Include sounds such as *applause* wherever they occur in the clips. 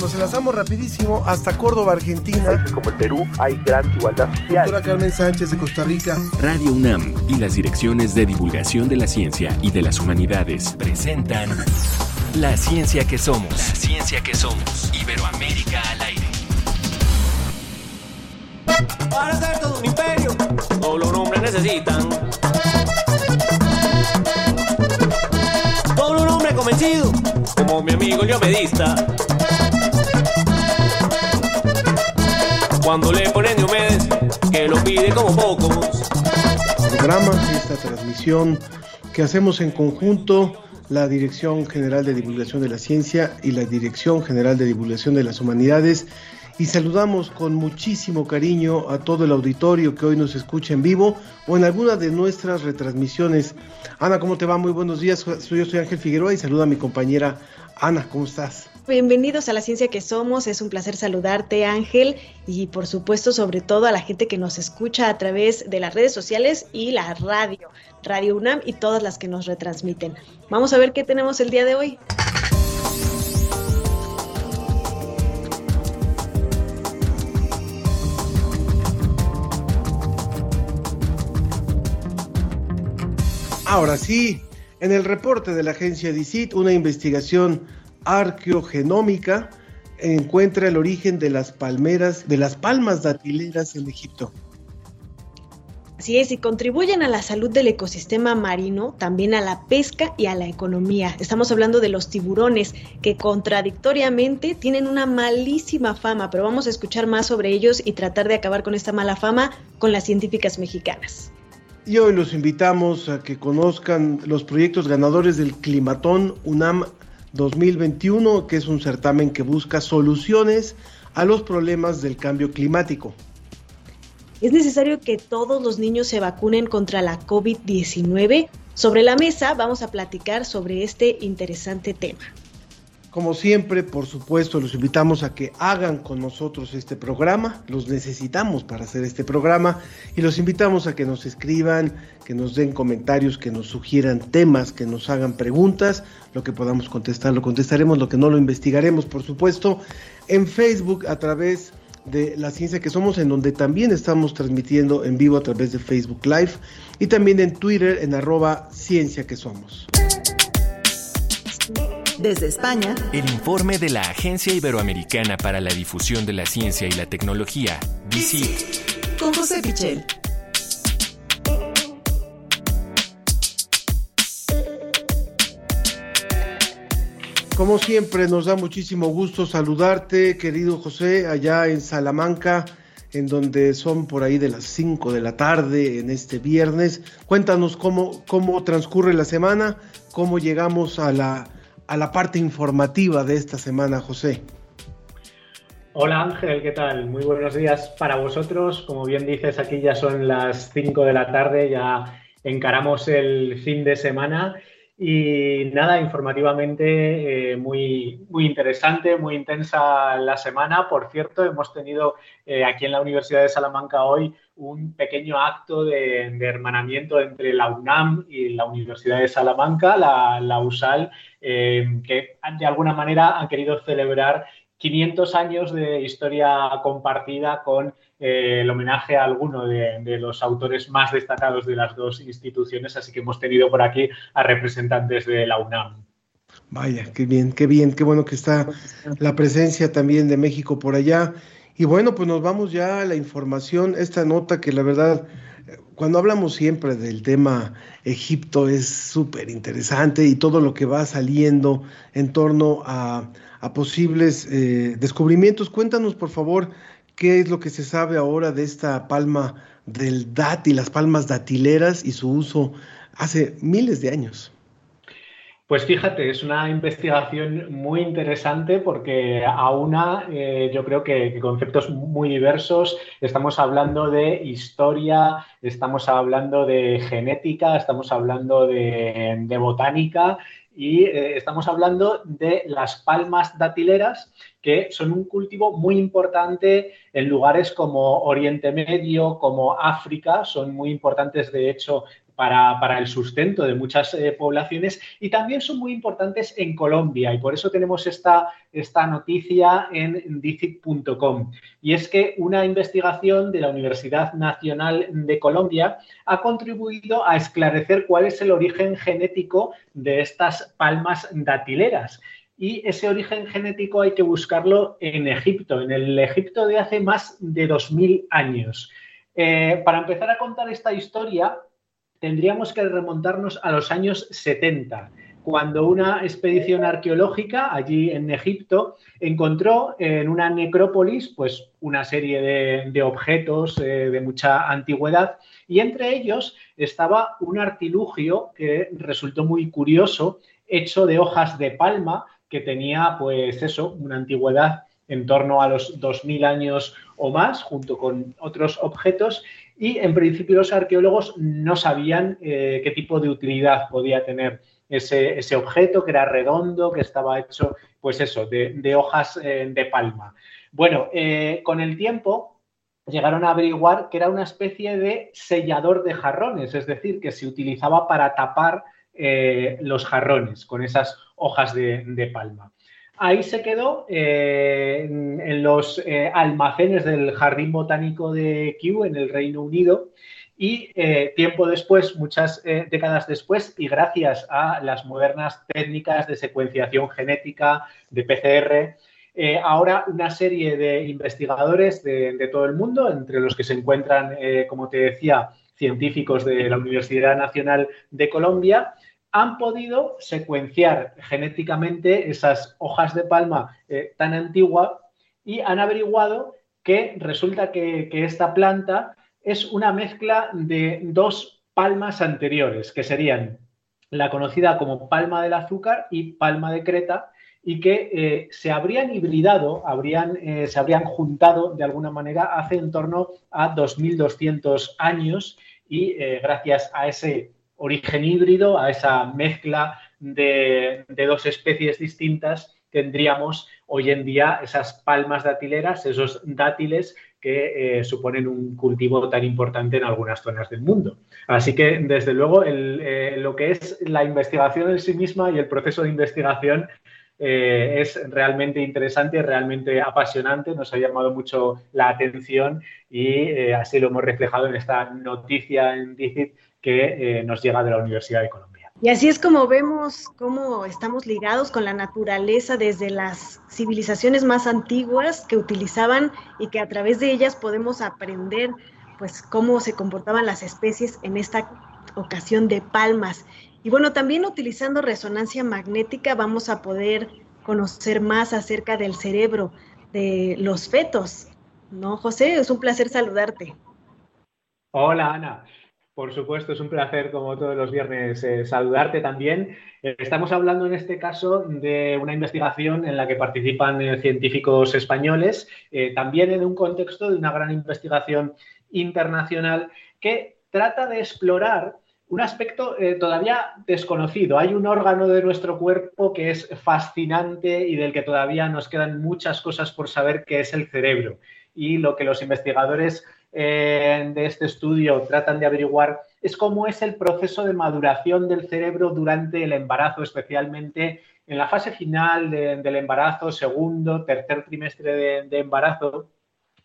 Nos enlazamos rapidísimo hasta Córdoba, Argentina. Como el Perú hay gran igualdad social. Doctora Carmen Sánchez de Costa Rica. Radio UNAM y las direcciones de divulgación de la ciencia y de las humanidades presentan La ciencia que somos. La ciencia que somos. Iberoamérica al aire. Para ser todo un imperio, todos los hombres necesitan. Todo un hombre convencido, como mi amigo el Diomedista. Cuando le ponen Diomedes, que lo pide como pocos. Programa, esta transmisión que hacemos en conjunto la Dirección General de Divulgación de la Ciencia y la Dirección General de Divulgación de las Humanidades y saludamos con muchísimo cariño a todo el auditorio que hoy nos escucha en vivo o en alguna de nuestras retransmisiones. Ana, ¿cómo te va? Muy buenos días. Yo soy Ángel Figueroa y saluda a mi compañera Ana, ¿cómo estás? Bienvenidos a la ciencia que somos, es un placer saludarte Ángel y por supuesto sobre todo a la gente que nos escucha a través de las redes sociales y la radio, Radio UNAM y todas las que nos retransmiten. Vamos a ver qué tenemos el día de hoy. Ahora sí, en el reporte de la agencia DICIT, una investigación arqueogenómica encuentra el origen de las palmeras, de las palmas datileras en Egipto. Así es, y contribuyen a la salud del ecosistema marino, también a la pesca y a la economía. Estamos hablando de los tiburones, que contradictoriamente tienen una malísima fama, pero vamos a escuchar más sobre ellos y tratar de acabar con esta mala fama con las científicas mexicanas. Y hoy los invitamos a que conozcan los proyectos ganadores del Climatón UNAM 2021, que es un certamen que busca soluciones a los problemas del cambio climático. Es necesario que todos los niños se vacunen contra la COVID-19. Sobre la mesa vamos a platicar sobre este interesante tema. Como siempre, por supuesto, los invitamos a que hagan con nosotros este programa. Los necesitamos para hacer este programa y los invitamos a que nos escriban, que nos den comentarios, que nos sugieran temas, que nos hagan preguntas. Lo que podamos contestar lo contestaremos, lo que no lo investigaremos, por supuesto, en Facebook a través de la ciencia que somos, en donde también estamos transmitiendo en vivo a través de Facebook Live y también en Twitter en arroba ciencia que somos. Desde España, El informe de la Agencia Iberoamericana para la Difusión de la Ciencia y la Tecnología, DICIT. con José Pichel. Como siempre, nos da muchísimo gusto saludarte, querido José, allá en Salamanca, en donde son por ahí de las 5 de la tarde en este viernes. Cuéntanos cómo, cómo transcurre la semana, cómo llegamos a la, a la parte informativa de esta semana, José. Hola Ángel, ¿qué tal? Muy buenos días para vosotros. Como bien dices, aquí ya son las 5 de la tarde, ya encaramos el fin de semana y nada, informativamente eh, muy, muy interesante, muy intensa la semana. Por cierto, hemos tenido eh, aquí en la Universidad de Salamanca hoy un pequeño acto de, hermanamiento entre la UNAM y la Universidad de Salamanca, la, la USAL, eh, que de alguna manera han querido celebrar 500 años de historia compartida con eh, el homenaje a alguno de, los autores más destacados de las dos instituciones, así que hemos tenido por aquí a representantes de la UNAM. Vaya, qué bien, qué bien, qué bueno que está la presencia también de México por allá. Y bueno, pues nos vamos ya a la información, esta nota que la verdad, cuando hablamos siempre del tema Egipto es súper interesante y todo lo que va saliendo en torno a a posibles eh, descubrimientos. Cuéntanos, por favor, qué es lo que se sabe ahora de esta palma del dátil, las palmas datileras y su uso hace miles de años. Pues fíjate, es una investigación muy interesante porque aúna eh, yo creo que, conceptos muy diversos. Estamos hablando de historia, estamos hablando de genética, estamos hablando de botánica y eh, estamos hablando de las palmas datileras, que son un cultivo muy importante en lugares como Oriente Medio, como África, son muy importantes de hecho para, el sustento de muchas eh, poblaciones y también son muy importantes en Colombia y por eso tenemos esta, esta noticia en DICIT.com. Y es que una investigación de la Universidad Nacional de Colombia ha contribuido a esclarecer cuál es el origen genético de estas palmas datileras y ese origen genético hay que buscarlo en Egipto, en el Egipto de hace más de 2.000 años. Eh, para empezar a contar esta historia, tendríamos que remontarnos a los años 70, cuando una expedición arqueológica allí en Egipto encontró en una necrópolis pues, una serie de, objetos eh, de mucha antigüedad y entre ellos estaba un artilugio que resultó muy curioso, hecho de hojas de palma que tenía, pues eso, una antigüedad en torno a los 2.000 años o más, junto con otros objetos, y en principio los arqueólogos no sabían eh, qué tipo de utilidad podía tener ese, objeto, que era redondo, que estaba hecho, pues eso, de, hojas eh, de palma. Bueno, eh, con el tiempo llegaron a averiguar que era una especie de sellador de jarrones, es decir, que se utilizaba para tapar los jarrones con esas hojas de, palma. Ahí se quedó eh, en, los eh, almacenes del Jardín Botánico de Kew en el Reino Unido. Y eh, tiempo después, muchas décadas después, y gracias a las modernas técnicas de secuenciación genética, de PCR, ahora una serie de investigadores de, todo el mundo, entre los que se encuentran, como te decía, científicos de la Universidad Nacional de Colombia, han podido secuenciar genéticamente esas hojas de palma eh, tan antiguas y han averiguado que resulta que, esta planta es una mezcla de dos palmas anteriores, que serían la conocida como palma del azúcar y palma de Creta, y que eh, se habrían hibridado, habrían, eh, se habrían juntado de alguna manera hace en torno a 2.200 años y gracias a ese origen híbrido, a esa mezcla de, dos especies distintas, tendríamos hoy en día esas palmas datileras, esos dátiles que eh, suponen un cultivo tan importante en algunas zonas del mundo. Así que, desde luego, eh, lo que es la investigación en sí misma y el proceso de investigación eh, es realmente interesante, realmente apasionante, nos ha llamado mucho la atención y así lo hemos reflejado en esta noticia en DICIT que eh, nos llega de la Universidad de Colombia. Y así es como vemos cómo estamos ligados con la naturaleza desde las civilizaciones más antiguas que utilizaban y que a través de ellas podemos aprender pues cómo se comportaban las especies en esta ocasión de palmas. Y bueno, también utilizando resonancia magnética vamos a poder conocer más acerca del cerebro de los fetos. ¿No, José? Es un placer saludarte. Hola, Ana. Por supuesto, es un placer, como todos los viernes, eh, saludarte también. Eh, estamos hablando en este caso de una investigación en la que participan eh, científicos españoles, también en un contexto de una gran investigación internacional que trata de explorar un aspecto todavía desconocido. Hay un órgano de nuestro cuerpo que es fascinante y del que todavía nos quedan muchas cosas por saber, que es el cerebro. Y lo que los investigadores de este estudio tratan de averiguar es cómo es el proceso de maduración del cerebro durante el embarazo, especialmente en la fase final del embarazo, segundo, tercer trimestre de, embarazo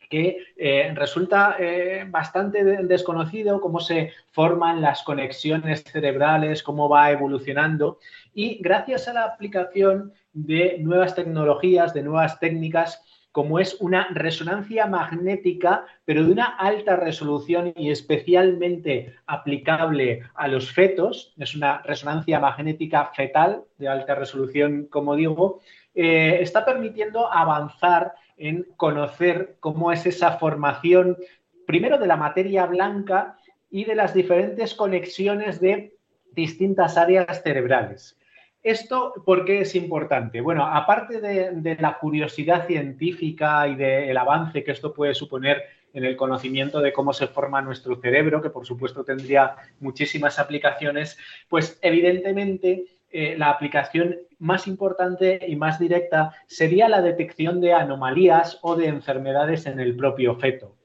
que eh, resulta eh, bastante desconocido cómo se forman las conexiones cerebrales, cómo va evolucionando. Y gracias a la aplicación de nuevas tecnologías, de nuevas técnicas, como es una resonancia magnética, pero de una alta resolución y especialmente aplicable a los fetos, es una resonancia magnética fetal de alta resolución, como digo, eh, está permitiendo avanzar en conocer cómo es esa formación, primero de la materia blanca y de las diferentes conexiones de distintas áreas cerebrales. ¿Esto por qué es importante? Bueno, aparte de, la curiosidad científica y del avance que esto puede suponer en el conocimiento de cómo se forma nuestro cerebro, que por supuesto tendría muchísimas aplicaciones, pues evidentemente eh, la aplicación más importante y más directa sería la detección de anomalías o de enfermedades en el propio feto.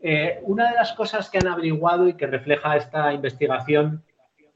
Eh, una de las cosas que han averiguado y que refleja esta investigación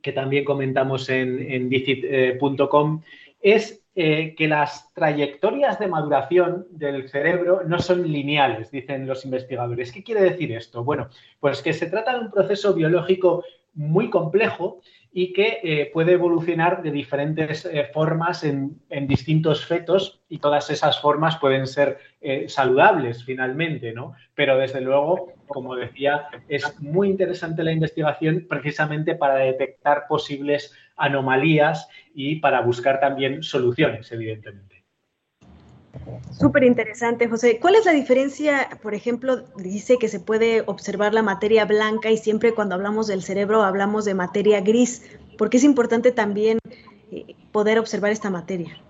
que también comentamos en, en dicit.com, es eh, que las trayectorias de maduración del cerebro no son lineales, dicen los investigadores. ¿Qué quiere decir esto? Bueno, pues que se trata de un proceso biológico muy complejo y que eh, puede evolucionar de diferentes eh, formas en, distintos fetos y todas esas formas pueden ser eh, saludables finalmente, ¿no? Pero desde luego, como decía, es muy interesante la investigación precisamente para detectar posibles anomalías y para buscar también soluciones, evidentemente. Súper interesante, José. ¿Cuál es la diferencia, por ejemplo, dice que se puede observar la materia blanca y siempre cuando hablamos del cerebro hablamos de materia gris? ¿Por qué es importante también eh, poder observar esta materia?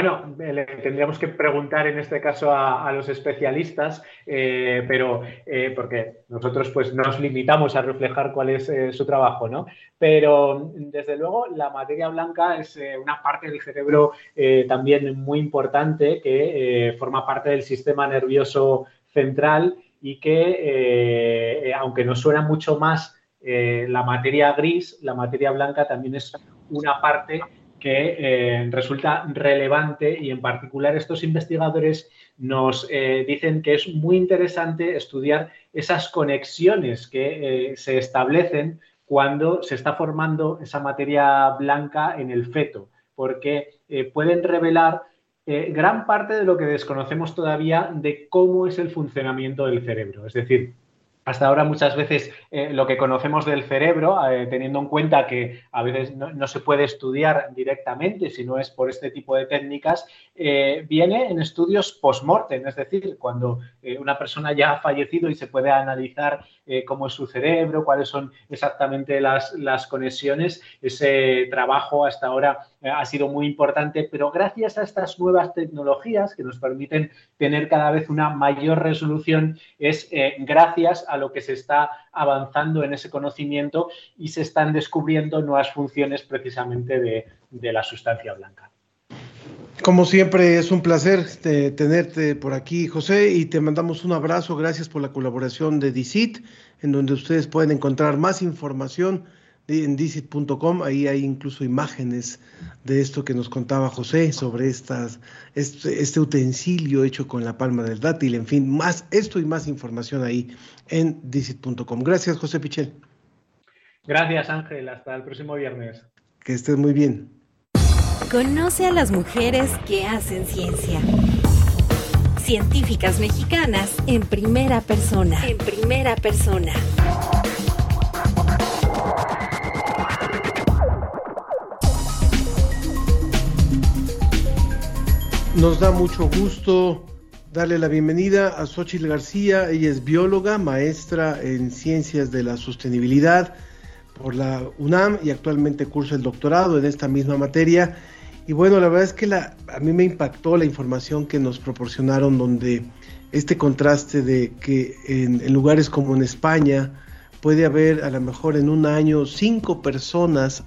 Bueno, le tendríamos que preguntar en este caso a, los especialistas, eh, pero eh, porque nosotros pues nos limitamos a reflejar cuál es eh, su trabajo, ¿no? Pero desde luego la materia blanca es una parte del cerebro también muy importante que forma parte del sistema nervioso central y que aunque nos suena mucho más la materia gris, la materia blanca también es una parte que eh, resulta relevante y en particular estos investigadores nos eh, dicen que es muy interesante estudiar esas conexiones que eh, se establecen cuando se está formando esa materia blanca en el feto, porque pueden revelar gran parte de lo que desconocemos todavía de cómo es el funcionamiento del cerebro. Es decir, hasta ahora muchas veces eh, lo que conocemos del cerebro, eh, teniendo en cuenta que a veces no, se puede estudiar directamente si no es por este tipo de técnicas, eh, viene en estudios post-mortem, es decir, cuando una persona ya ha fallecido y se puede analizar cómo es su cerebro, cuáles son exactamente las conexiones. Ese trabajo hasta ahora ha sido muy importante, pero gracias a estas nuevas tecnologías que nos permiten tener cada vez una mayor resolución, es gracias a lo que se está avanzando en ese conocimiento y se están descubriendo nuevas funciones precisamente de, la sustancia blanca. Como siempre, es un placer eh, tenerte por aquí, José, y te mandamos un abrazo. Gracias por la colaboración de DICIT, en donde ustedes pueden encontrar más información en dicit.com, ahí hay incluso imágenes de esto que nos contaba José sobre estas, este, este, utensilio hecho con la palma del dátil, en fin, más esto y más información ahí en dicit.com. Gracias, José Pichel. Gracias, Ángel. Hasta el próximo viernes. Que estés muy bien. Conoce a las mujeres que hacen ciencia. Científicas mexicanas en primera persona. En primera persona. Nos da mucho gusto darle la bienvenida a Xochitl García. Ella es bióloga, maestra en ciencias de la sostenibilidad por la UNAM y actualmente cursa el doctorado en esta misma materia. Y bueno, la verdad es que la, a mí me impactó la información que nos proporcionaron donde este contraste de que en, en lugares como en España puede haber a lo mejor en un año cinco personas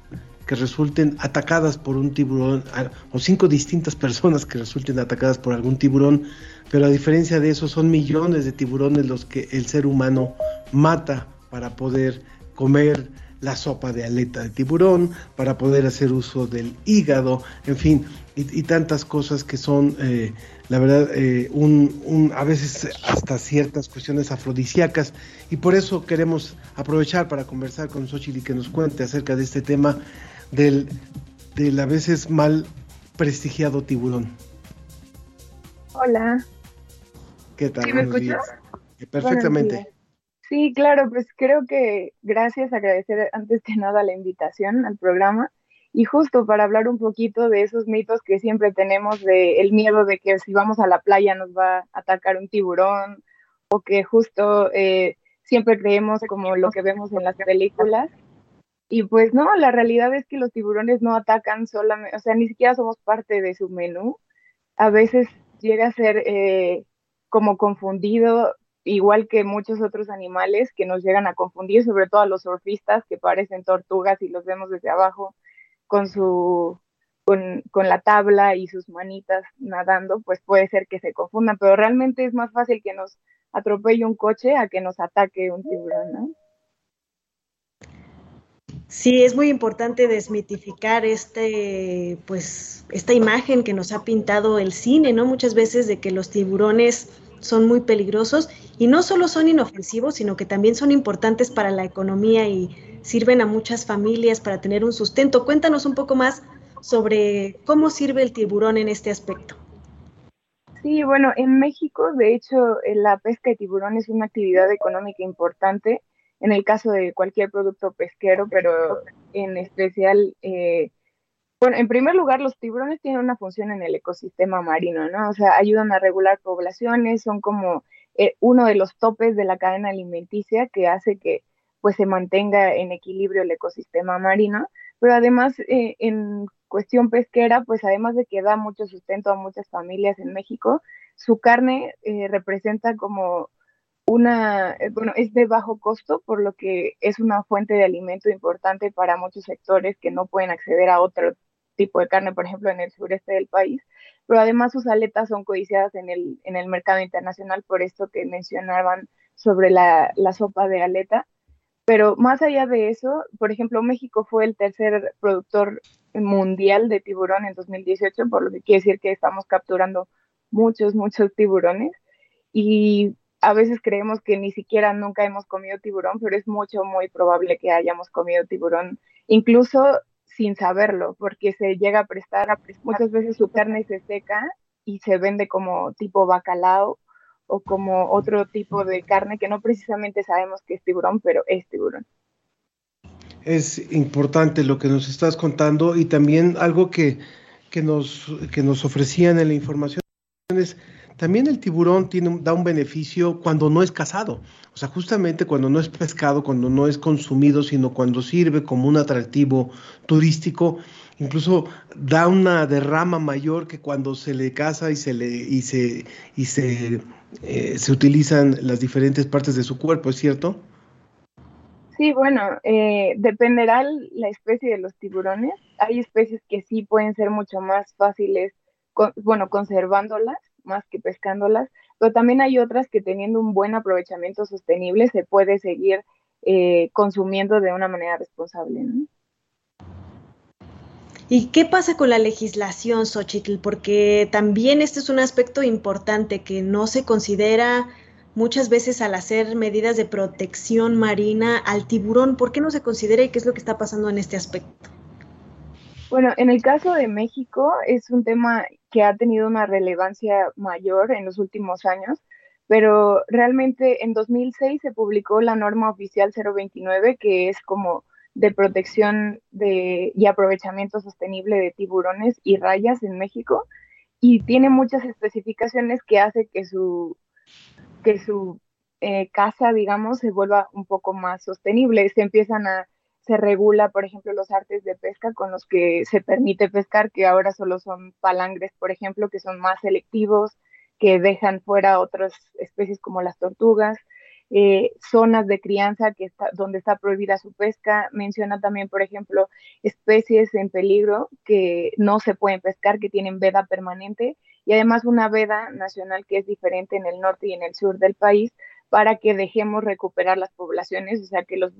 que resulten atacadas por un tiburón, o cinco distintas personas que resulten atacadas por algún tiburón, pero a diferencia de eso son millones de tiburones los que el ser humano mata para poder comer la sopa de aleta de tiburón, para poder hacer uso del hígado, en fin, y, tantas cosas que son, eh, la verdad, eh, un, a veces hasta ciertas cuestiones afrodisíacas, y por eso queremos aprovechar para conversar con Xochitl y que nos cuente acerca de este tema del, del a veces mal prestigiado tiburón. Hola. ¿Qué tal? ¿Sí me escuchas? Perfectamente. Sí, claro, pues creo que gracias, agradecer antes que nada la invitación al programa y justo para hablar un poquito de esos mitos que siempre tenemos de el miedo de que si vamos a la playa nos va a atacar un tiburón o que justo eh, siempre creemos como lo que vemos en las películas y pues no, la realidad es que los tiburones no atacan solamente, o sea, ni siquiera somos parte de su menú. A veces llega a ser eh, como confundido, igual que muchos otros animales que nos llegan a confundir, sobre todo a los surfistas que parecen tortugas y los vemos desde abajo con su con, con, la tabla y sus manitas nadando, pues puede ser que se confundan, pero realmente es más fácil que nos atropelle un coche a que nos ataque un tiburón, ¿no? Sí, es muy importante desmitificar este, pues, esta imagen que nos ha pintado el cine, ¿no? Muchas veces de que los tiburones son muy peligrosos y no solo son inofensivos, sino que también son importantes para la economía y sirven a muchas familias para tener un sustento. Cuéntanos un poco más sobre cómo sirve el tiburón en este aspecto. Sí, bueno, en México, de hecho, eh, la pesca de tiburón es una actividad económica importante en el caso de cualquier producto pesquero, pero en especial, eh, bueno, en primer lugar, los tiburones tienen una función en el ecosistema marino, ¿no? O sea, ayudan a regular poblaciones, son como eh, uno de los topes de la cadena alimenticia que hace que pues se mantenga en equilibrio el ecosistema marino, pero además eh, en cuestión pesquera, pues además de que da mucho sustento a muchas familias en México, su carne representa como una, eh, bueno, es de bajo costo, por lo que es una fuente de alimento importante para muchos sectores que no pueden acceder a otro tipo de carne, por ejemplo, en el sureste del país. Pero además sus aletas son codiciadas en el, en el mercado internacional, por esto que mencionaban sobre la, la sopa de aleta. Pero más allá de eso, por ejemplo, México fue el tercer productor mundial de tiburón en 2018, por lo que quiere decir que estamos capturando muchos, muchos tiburones. Y a veces creemos que ni siquiera nunca hemos comido tiburón, pero es mucho, muy probable que hayamos comido tiburón, incluso sin saberlo, porque se llega a prestar, a muchas veces su carne se seca y se vende como tipo bacalao o como otro tipo de carne que no precisamente sabemos que es tiburón, pero es tiburón. Es importante lo que nos estás contando y también algo que, que, nos, que nos ofrecían en la información es también el tiburón tiene, da un beneficio cuando no es cazado, o sea, justamente cuando no es pescado, cuando no es consumido, sino cuando sirve como un atractivo turístico, incluso da una derrama mayor que cuando se le caza y se le y se y se, eh, se utilizan las diferentes partes de su cuerpo, ¿es cierto? Sí, bueno, eh, dependerá la especie de los tiburones. Hay especies que sí pueden ser mucho más fáciles, bueno, conservándolas más que pescándolas, pero también hay otras que teniendo un buen aprovechamiento sostenible se puede seguir eh, consumiendo de una manera responsable. ¿Y qué pasa con la legislación, Xochitl? Porque también este es un aspecto importante que no se considera muchas veces al hacer medidas de protección marina al tiburón. ¿Por qué no se considera y qué es lo que está pasando en este aspecto? Bueno, en el caso de México es un tema que ha tenido una relevancia mayor en los últimos años, pero realmente en 2006 se publicó la norma oficial 029, que es como de protección de, y aprovechamiento sostenible de tiburones y rayas en México, y tiene muchas especificaciones que hace que su, que su eh, casa, digamos, se vuelva un poco más sostenible. Se empiezan a se regula, por ejemplo, los artes de pesca con los que se permite pescar, que ahora solo son palangres, por ejemplo, que son más selectivos, que dejan fuera otras especies como las tortugas, eh, zonas de crianza que está, donde está prohibida su pesca. Menciona también, por ejemplo, especies en peligro que no se pueden pescar, que tienen veda permanente, y además una veda nacional que es diferente en el norte y en el sur del país, para que dejemos recuperar las poblaciones, o sea, que los,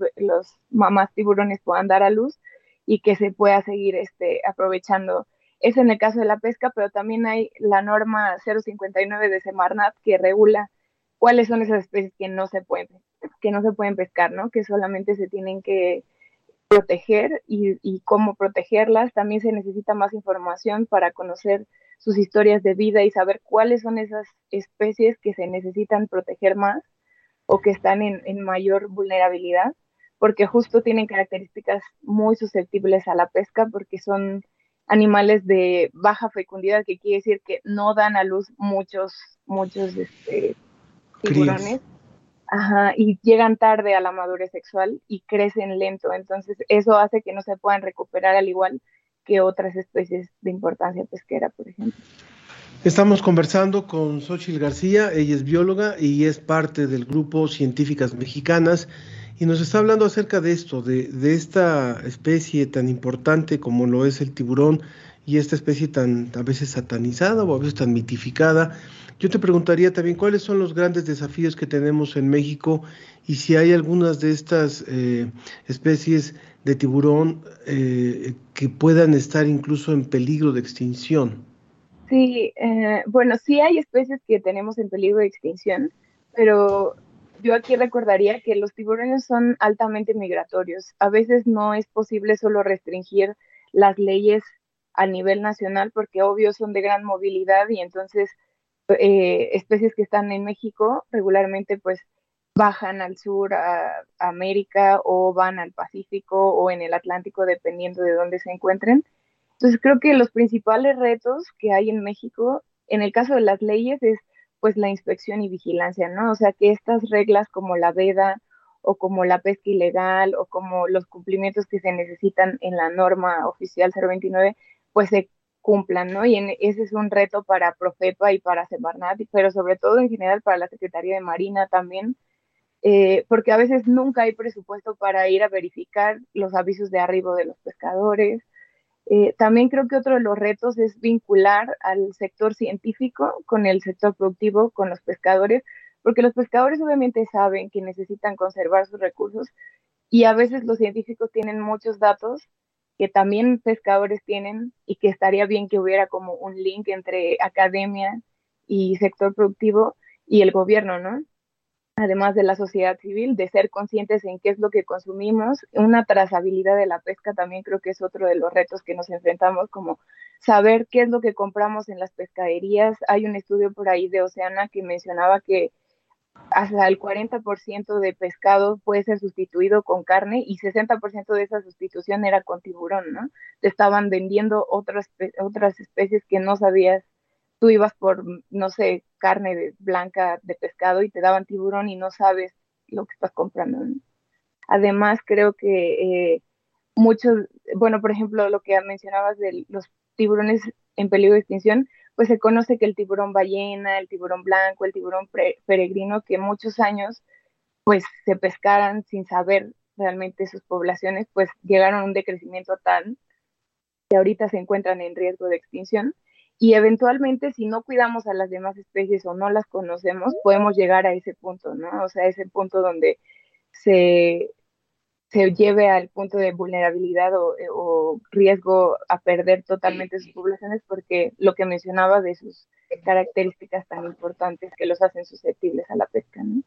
mamás tiburones puedan dar a luz y que se pueda seguir este, aprovechando. Eso en el caso de la pesca, pero también hay la norma 059 de Semarnat que regula cuáles son esas especies que no se pueden, que no se pueden pescar, ¿no? Que solamente se tienen que proteger y cómo protegerlas. También se necesita más información para conocer sus historias de vida y saber cuáles son esas especies que se necesitan proteger más o que están en, mayor vulnerabilidad, porque justo tienen características muy susceptibles a la pesca, porque son animales de baja fecundidad, que quiere decir que no dan a luz muchos, muchos este, tiburones. Ajá, y llegan tarde a la madurez sexual y crecen lento. Entonces, eso hace que no se puedan recuperar al igual que otras especies de importancia pesquera, por ejemplo. Estamos conversando con Xochil García, ella es bióloga y es parte del grupo Científicas Mexicanas y nos está hablando acerca de esto, de, esta especie tan importante como lo es el tiburón y esta especie tan a veces satanizada o a veces tan mitificada. Yo te preguntaría también cuáles son los grandes desafíos que tenemos en México y si hay algunas de estas eh, especies de tiburón eh, que puedan estar incluso en peligro de extinción. Sí, eh, bueno, sí hay especies que tenemos en peligro de extinción, pero yo aquí recordaría que los tiburones son altamente migratorios. A veces no es posible solo restringir las leyes a nivel nacional porque obvio son de gran movilidad y entonces eh, especies que están en México regularmente pues bajan al sur a, América o van al Pacífico o en el Atlántico dependiendo de dónde se encuentren. Entonces creo que los principales retos que hay en México en el caso de las leyes es pues la inspección y vigilancia, ¿no? O sea, que estas reglas como la veda o como la pesca ilegal o como los cumplimientos que se necesitan en la norma oficial 029, pues se cumplan, ¿no? Y ese es un reto para Profepa y para Semarnat, pero sobre todo en general para la Secretaría de Marina también, eh, porque a veces nunca hay presupuesto para ir a verificar los avisos de arribo de los pescadores, eh, también creo que otro de los retos es vincular al sector científico con el sector productivo, con los pescadores, porque los pescadores obviamente saben que necesitan conservar sus recursos y a veces los científicos tienen muchos datos que también pescadores tienen y que estaría bien que hubiera como un link entre academia y sector productivo y el gobierno, ¿no? Además de la sociedad civil, de ser conscientes en qué es lo que consumimos. Una trazabilidad de la pesca también creo que es otro de los retos que nos enfrentamos, como saber qué es lo que compramos en las pescaderías. Hay un estudio por ahí de Oceana que mencionaba que hasta el 40% de pescado puede ser sustituido con carne y 60% de esa sustitución era con tiburón, ¿no? Te estaban vendiendo otras, otras especies que no sabías tú ibas por, no sé, carne de, blanca de pescado y te daban tiburón y no sabes lo que estás comprando. Además, creo que eh, muchos, bueno, por ejemplo, lo que mencionabas de los tiburones en peligro de extinción, pues se conoce que el tiburón ballena, el tiburón blanco, el tiburón peregrino, que muchos años pues se pescaran sin saber realmente sus poblaciones, pues llegaron a un decrecimiento tal que ahorita se encuentran en riesgo de extinción y eventualmente si no cuidamos a las demás especies o no las conocemos, podemos llegar a ese punto, ¿no? O sea, ese punto donde se, se lleve al punto de vulnerabilidad o, o, riesgo a perder totalmente sus poblaciones porque lo que mencionaba de sus características tan importantes que los hacen susceptibles a la pesca, ¿no?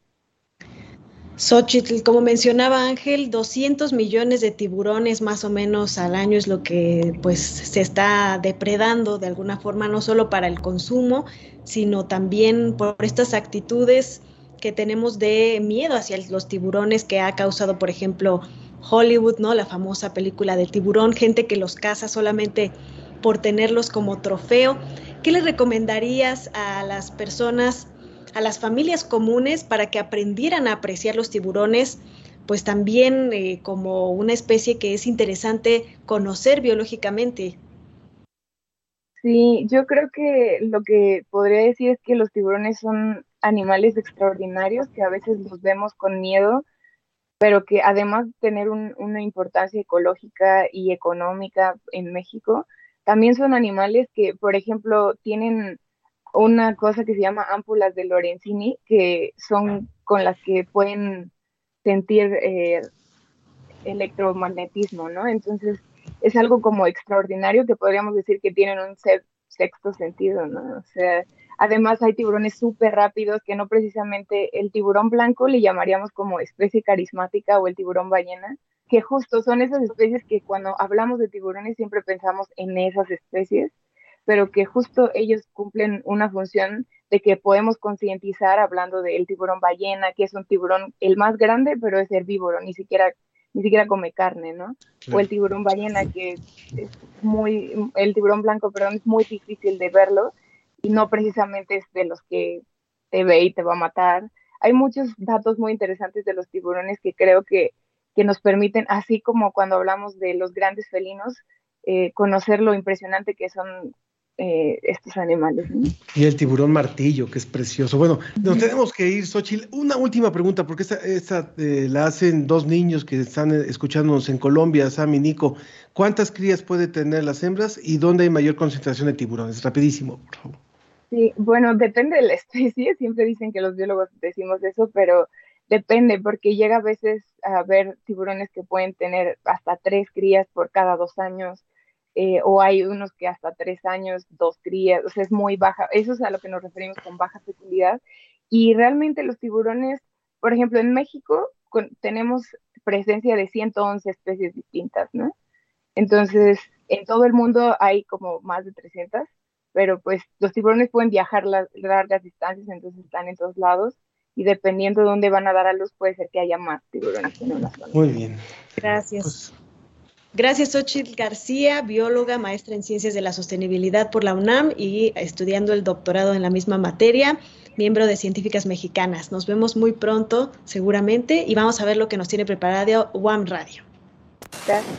Xochitl, como mencionaba Ángel, 200 millones de tiburones más o menos al año es lo que pues se está depredando de alguna forma, no solo para el consumo, sino también por estas actitudes que tenemos de miedo hacia los tiburones que ha causado, por ejemplo, Hollywood, ¿no? La famosa película del tiburón, gente que los caza solamente por tenerlos como trofeo. ¿Qué le recomendarías a las personas a las familias comunes para que aprendieran a apreciar los tiburones, pues también eh, como una especie que es interesante conocer biológicamente. Sí, yo creo que lo que podría decir es que los tiburones son animales extraordinarios que a veces los vemos con miedo, pero que además de tener una importancia ecológica y económica en México, también son animales que, por ejemplo, tienen una cosa que se llama ámpulas de Lorenzini, que son con las que pueden sentir eh, electromagnetismo, ¿no? Entonces, es algo como extraordinario que podríamos decir que tienen un sexto sentido, ¿no? O sea, además hay tiburones súper rápidos que no precisamente el tiburón blanco le llamaríamos como especie carismática o el tiburón ballena, que justo son esas especies que cuando hablamos de tiburones siempre pensamos en esas especies pero que justo ellos cumplen una función de que podemos concientizar hablando del tiburón ballena, que es un tiburón el más grande, pero es herbívoro, ni siquiera ni siquiera come carne, ¿no? O el tiburón ballena, que es muy, el tiburón blanco, perdón, es muy difícil de verlo y no precisamente es de los que te ve y te va a matar. Hay muchos datos muy interesantes de los tiburones que creo que, que nos permiten, así como cuando hablamos de los grandes felinos, eh, conocer lo impresionante que son eh, estos animales. Y el tiburón martillo, que es precioso. Bueno, nos tenemos que ir, Xochitl. Una última pregunta, porque esta, esta eh, la hacen dos niños que están eh, escuchándonos en Colombia, Sam y Nico. ¿Cuántas crías puede tener las hembras y dónde hay mayor concentración de tiburones? Rapidísimo, por favor. Sí, bueno, depende de la *laughs* especie. Siempre dicen que los biólogos decimos eso, pero depende, porque llega a veces a ver tiburones que pueden tener hasta tres crías por cada dos años eh, o hay unos que hasta tres años, dos crías, o sea, es muy baja, eso es a lo que nos referimos con baja fecundidad. Y realmente los tiburones, por ejemplo, en México tenemos presencia de 111 especies distintas, ¿no? Entonces, en todo el mundo hay como más de 300, pero pues los tiburones pueden viajar las largas distancias, entonces están en todos lados y dependiendo de dónde van a dar a luz, puede ser que haya más tiburones en una zona. Muy bien. Gracias. Pues, Gracias, Xochitl García, bióloga, maestra en Ciencias de la Sostenibilidad por la UNAM y estudiando el doctorado en la misma materia, miembro de Científicas Mexicanas. Nos vemos muy pronto, seguramente, y vamos a ver lo que nos tiene preparado UAM Radio.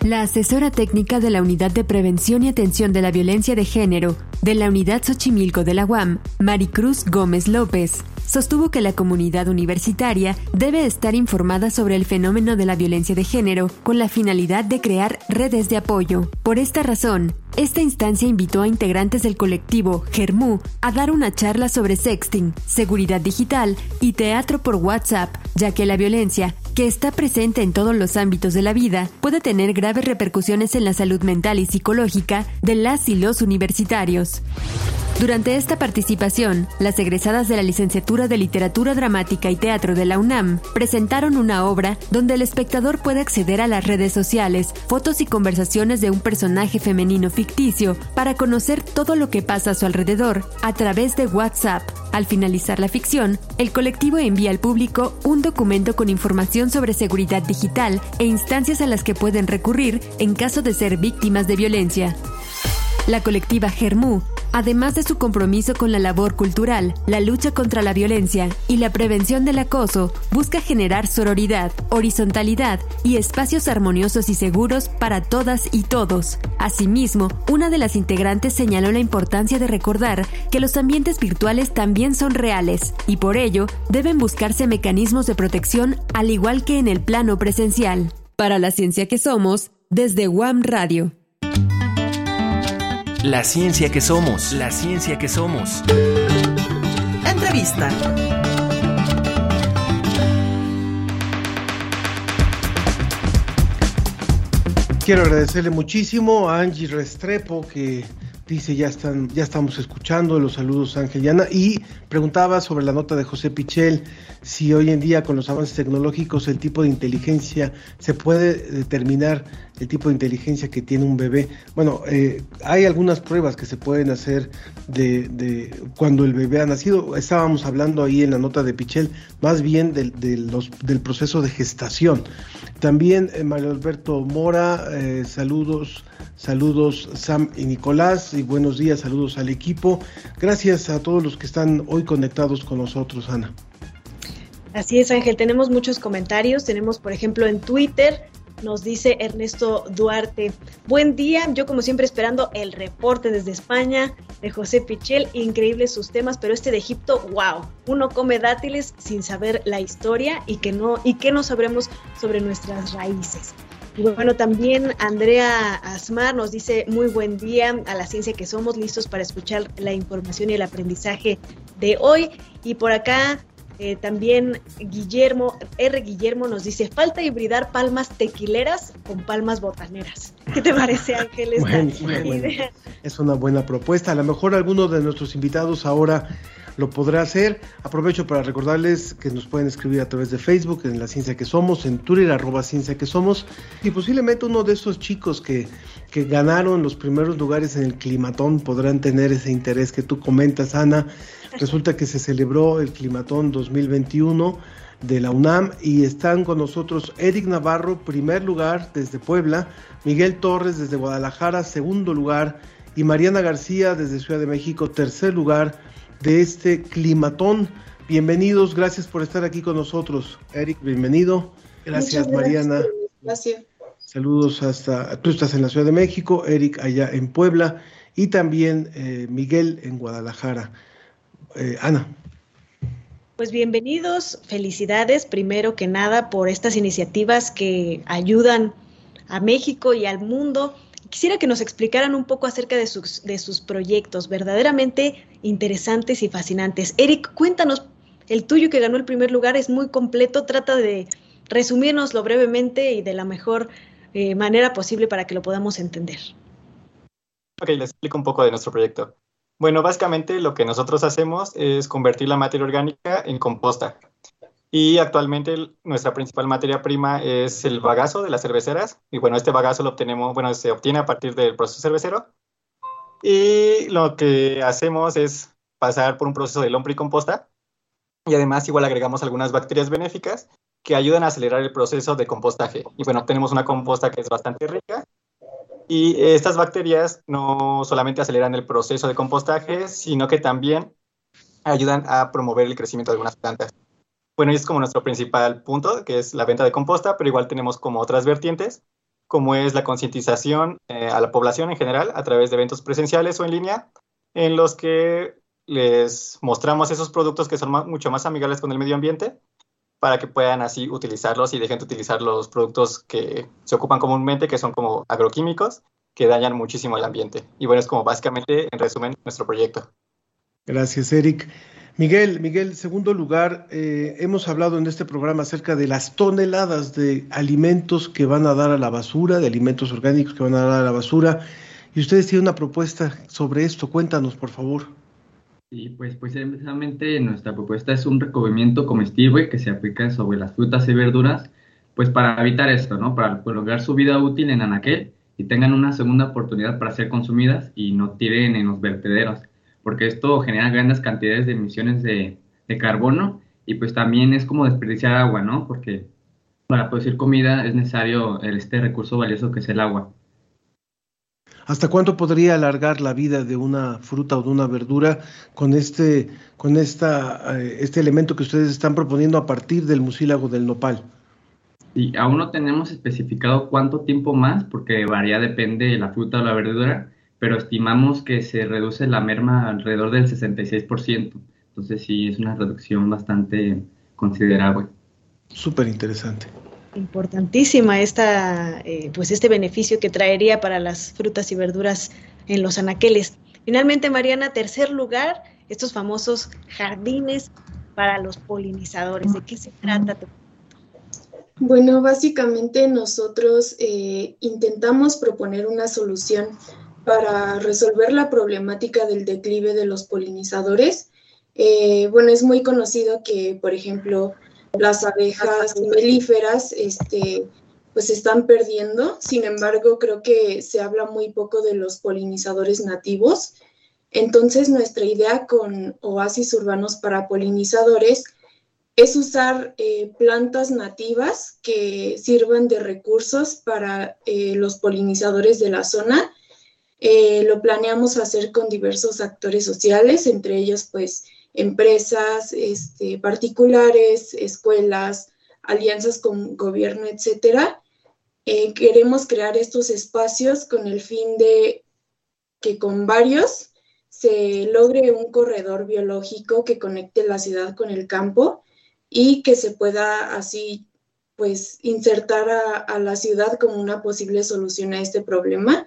La asesora técnica de la Unidad de Prevención y Atención de la Violencia de Género de la Unidad Xochimilco de la UAM, Maricruz Gómez López, sostuvo que la comunidad universitaria debe estar informada sobre el fenómeno de la violencia de género con la finalidad de crear redes de apoyo. Por esta razón, esta instancia invitó a integrantes del colectivo Germú a dar una charla sobre sexting, seguridad digital y teatro por WhatsApp, ya que la violencia, que está presente en todos los ámbitos de la vida, puede tener graves repercusiones en la salud mental y psicológica de las y los universitarios. Durante esta participación, las egresadas de la licenciatura de Literatura Dramática y Teatro de la UNAM presentaron una obra donde el espectador puede acceder a las redes sociales, fotos y conversaciones de un personaje femenino ficticio para conocer todo lo que pasa a su alrededor a través de WhatsApp. Al finalizar la ficción, el colectivo envía al público un documento con información sobre seguridad digital e instancias a las que pueden recurrir en caso de ser víctimas de violencia. La colectiva Germú además de su compromiso con la labor cultural, la lucha contra la violencia y la prevención del acoso, busca generar sororidad, horizontalidad y espacios armoniosos y seguros para todas y todos. Asimismo, una de las integrantes señaló la importancia de recordar que los ambientes virtuales también son reales y por ello deben buscarse mecanismos de protección al igual que en el plano presencial. Para la ciencia que somos, desde WAM Radio. La ciencia que somos. La ciencia que somos. Entrevista. Quiero agradecerle muchísimo a Angie Restrepo que dice ya están, ya estamos escuchando, los saludos Ángel Yana, y preguntaba sobre la nota de José Pichel, si hoy en día con los avances tecnológicos el tipo de inteligencia se puede determinar el tipo de inteligencia que tiene un bebé. Bueno, eh, hay algunas pruebas que se pueden hacer de, de, cuando el bebé ha nacido. Estábamos hablando ahí en la nota de Pichel más bien del, del proceso de gestación. También eh, Mario Alberto Mora, eh, saludos Saludos Sam y Nicolás y buenos días, saludos al equipo. Gracias a todos los que están hoy conectados con nosotros, Ana. Así es, Ángel, tenemos muchos comentarios. Tenemos, por ejemplo, en Twitter, nos dice Ernesto Duarte. Buen día, yo como siempre esperando el reporte desde España de José Pichel. Increíbles sus temas, pero este de Egipto, wow. Uno come dátiles sin saber la historia y que no, y que no sabremos sobre nuestras raíces. Y bueno, también Andrea Asmar nos dice muy buen día a la ciencia que somos, listos para escuchar la información y el aprendizaje de hoy. Y por acá eh, también Guillermo, R. Guillermo nos dice, falta hibridar palmas tequileras con palmas botaneras. ¿Qué te parece, *laughs* Ángel? Es una buena propuesta. A lo mejor alguno de nuestros invitados ahora lo podrá hacer. Aprovecho para recordarles que nos pueden escribir a través de Facebook, en La Ciencia que Somos, en Twitter, arroba Ciencia que Somos, y posiblemente uno de esos chicos que, que ganaron los primeros lugares en el Climatón podrán tener ese interés que tú comentas, Ana. Resulta que se celebró el Climatón 2021 de la UNAM y están con nosotros Eric Navarro, primer lugar desde Puebla, Miguel Torres desde Guadalajara, segundo lugar, y Mariana García desde Ciudad de México, tercer lugar de este climatón. Bienvenidos, gracias por estar aquí con nosotros. Eric, bienvenido. Gracias, Mariana. Gracias. Saludos hasta, tú estás en la Ciudad de México, Eric allá en Puebla. y también eh, Miguel en Guadalajara. Eh, Ana. Pues bienvenidos, felicidades primero que nada por estas iniciativas que ayudan a México y al mundo. Quisiera que nos explicaran un poco acerca de sus, de sus proyectos, verdaderamente interesantes y fascinantes. Eric, cuéntanos, el tuyo que ganó el primer lugar es muy completo, trata de resumírnoslo brevemente y de la mejor eh, manera posible para que lo podamos entender. Ok, les explico un poco de nuestro proyecto. Bueno, básicamente lo que nosotros hacemos es convertir la materia orgánica en composta. Y actualmente nuestra principal materia prima es el bagazo de las cerveceras. Y bueno, este bagazo lo obtenemos, bueno, se obtiene a partir del proceso cervecero. Y lo que hacemos es pasar por un proceso de lombricomposta. Y además igual agregamos algunas bacterias benéficas que ayudan a acelerar el proceso de compostaje. Y bueno, tenemos una composta que es bastante rica y estas bacterias no solamente aceleran el proceso de compostaje, sino que también ayudan a promover el crecimiento de algunas plantas. Bueno, y es como nuestro principal punto, que es la venta de composta, pero igual tenemos como otras vertientes, como es la concientización eh, a la población en general a través de eventos presenciales o en línea, en los que les mostramos esos productos que son mucho más amigables con el medio ambiente para que puedan así utilizarlos y dejen de utilizar los productos que se ocupan comúnmente, que son como agroquímicos, que dañan muchísimo el ambiente. Y bueno, es como básicamente, en resumen, nuestro proyecto. Gracias, Eric. Miguel, Miguel, segundo lugar, eh, hemos hablado en este programa acerca de las toneladas de alimentos que van a dar a la basura, de alimentos orgánicos que van a dar a la basura, y ustedes tienen una propuesta sobre esto. Cuéntanos, por favor. Sí, pues, pues precisamente nuestra propuesta es un recubrimiento comestible que se aplica sobre las frutas y verduras, pues para evitar esto, ¿no? Para prolongar su vida útil en anaquel y tengan una segunda oportunidad para ser consumidas y no tiren en los vertederos, porque esto genera grandes cantidades de emisiones de, de carbono y pues también es como desperdiciar agua, ¿no? Porque para producir comida es necesario este recurso valioso que es el agua. ¿Hasta cuánto podría alargar la vida de una fruta o de una verdura con este, con esta, eh, este elemento que ustedes están proponiendo a partir del mucílago del nopal? Y aún no tenemos especificado cuánto tiempo más, porque varía, depende de la fruta o la verdura, pero estimamos que se reduce la merma alrededor del 66%. Entonces sí, es una reducción bastante considerable. Súper interesante importantísima esta, eh, pues este beneficio que traería para las frutas y verduras en los anaqueles. Finalmente, Mariana, tercer lugar, estos famosos jardines para los polinizadores. ¿De qué se trata? Bueno, básicamente nosotros eh, intentamos proponer una solución para resolver la problemática del declive de los polinizadores. Eh, bueno, es muy conocido que, por ejemplo, las abejas melíferas este, pues se están perdiendo. Sin embargo, creo que se habla muy poco de los polinizadores nativos. Entonces, nuestra idea con oasis urbanos para polinizadores es usar eh, plantas nativas que sirvan de recursos para eh, los polinizadores de la zona. Eh, lo planeamos hacer con diversos actores sociales, entre ellos, pues, empresas este, particulares, escuelas, alianzas con gobierno, etcétera. Eh, queremos crear estos espacios con el fin de que con varios se logre un corredor biológico que conecte la ciudad con el campo y que se pueda así pues insertar a, a la ciudad como una posible solución a este problema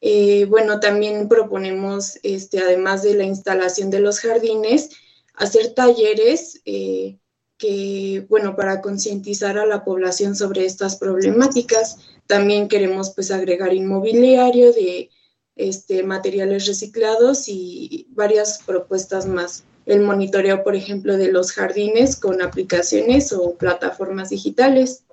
eh, bueno, también proponemos, este, además de la instalación de los jardines, hacer talleres eh, que, bueno, para concientizar a la población sobre estas problemáticas. También queremos, pues, agregar inmobiliario de este, materiales reciclados y varias propuestas más. El monitoreo, por ejemplo, de los jardines con aplicaciones o plataformas digitales.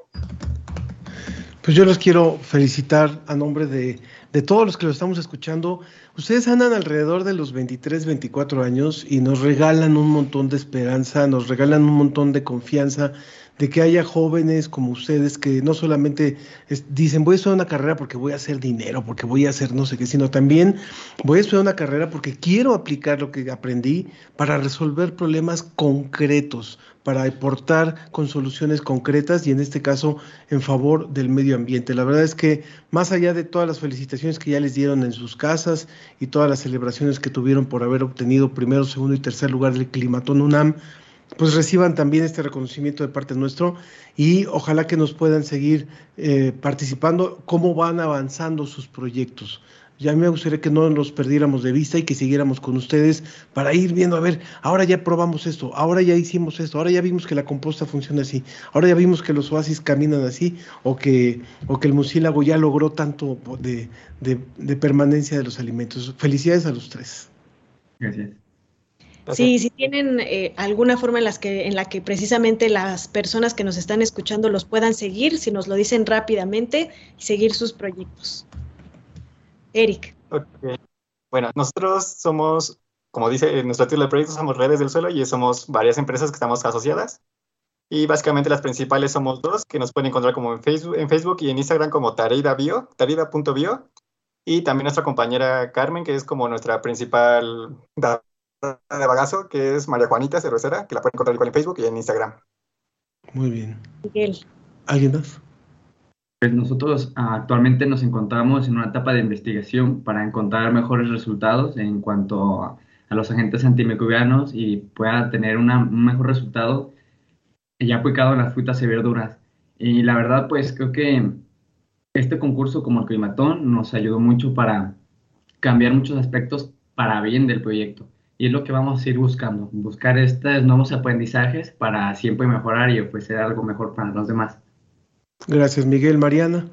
Pues yo los quiero felicitar a nombre de de todos los que lo estamos escuchando, ustedes andan alrededor de los 23, 24 años y nos regalan un montón de esperanza, nos regalan un montón de confianza de que haya jóvenes como ustedes que no solamente dicen voy a estudiar una carrera porque voy a hacer dinero, porque voy a hacer no sé qué, sino también voy a estudiar una carrera porque quiero aplicar lo que aprendí para resolver problemas concretos, para aportar con soluciones concretas y en este caso en favor del medio ambiente. La verdad es que más allá de todas las felicitaciones que ya les dieron en sus casas y todas las celebraciones que tuvieron por haber obtenido primero, segundo y tercer lugar del Climatón UNAM, pues reciban también este reconocimiento de parte nuestro y ojalá que nos puedan seguir eh, participando, cómo van avanzando sus proyectos. Ya me gustaría que no los perdiéramos de vista y que siguiéramos con ustedes para ir viendo, a ver, ahora ya probamos esto, ahora ya hicimos esto, ahora ya vimos que la composta funciona así, ahora ya vimos que los oasis caminan así, o que, o que el mucílago ya logró tanto de, de permanencia de los alimentos. Felicidades a los tres. Gracias. Sí, si tienen eh, alguna forma en, las que, en la que precisamente las personas que nos están escuchando los puedan seguir, si nos lo dicen rápidamente, y seguir sus proyectos. Eric. Bueno, nosotros somos, como dice nuestro título de proyecto, somos redes del suelo y somos varias empresas que estamos asociadas. Y básicamente las principales somos dos, que nos pueden encontrar como en Facebook, en Facebook y en Instagram como Tarida.bio, tarida.bio. Y también nuestra compañera Carmen, que es como nuestra principal de bagazo, que es María Juanita Cervecera, que la pueden encontrar igual en Facebook y en Instagram. Muy bien. Miguel. ¿Alguien más? Pues nosotros actualmente nos encontramos en una etapa de investigación para encontrar mejores resultados en cuanto a, los agentes antimicrobianos y pueda tener un mejor resultado ya aplicado en las frutas y verduras. Y la verdad, pues creo que este concurso como el Climatón nos ayudó mucho para cambiar muchos aspectos para bien del proyecto. Y es lo que vamos a ir buscando, buscar estos nuevos aprendizajes para siempre mejorar y ofrecer algo mejor para los demás. Gracias, Miguel. Mariana.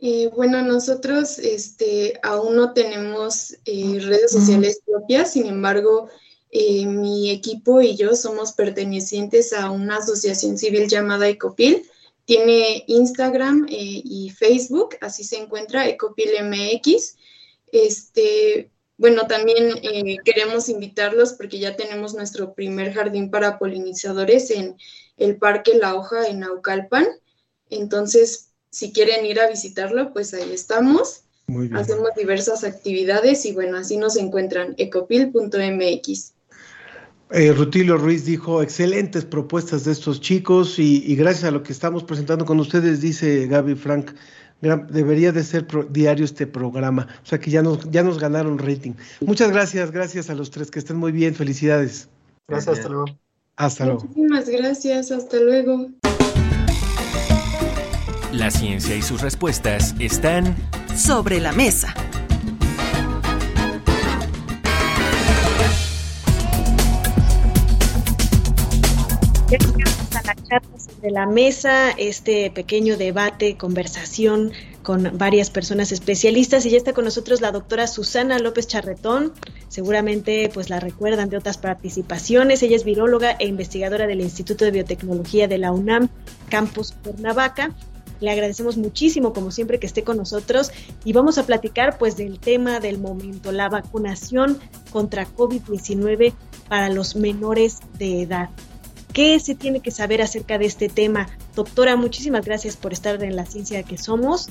Eh, bueno, nosotros este, aún no tenemos eh, redes sociales propias, sin embargo, eh, mi equipo y yo somos pertenecientes a una asociación civil llamada Ecopil. Tiene Instagram y Facebook, así se encuentra Ecopil MX. Este, bueno, también queremos invitarlos porque ya tenemos nuestro primer jardín para polinizadores en el Parque La Hoja en Naucalpan. Entonces, si quieren ir a visitarlo, pues ahí estamos. Hacemos diversas actividades y bueno, así nos encuentran ecopil.mx. Eh, Rutilio Ruiz dijo, excelentes propuestas de estos chicos y, y, gracias a lo que estamos presentando con ustedes, dice Gaby Frank, debería de ser diario este programa. O sea que ya nos, ya nos ganaron rating. Muchas gracias, gracias a los tres, que estén muy bien, felicidades. Gracias, hasta luego. Hasta luego. Muchísimas gracias, hasta luego. La ciencia y sus respuestas están sobre la mesa. Charla sobre la mesa, este pequeño debate, conversación con varias personas especialistas y ya está con nosotros la doctora Susana López Charretón. Seguramente pues la recuerdan de otras participaciones. Ella es viróloga e investigadora del Instituto de Biotecnología de la UNAM, Campus Cuernavaca. Le agradecemos muchísimo, como siempre, que esté con nosotros y vamos a platicar pues del tema del momento, la vacunación contra COVID-19 para los menores de edad. ¿Qué se tiene que saber acerca de este tema? Doctora, muchísimas gracias por estar en la ciencia que somos.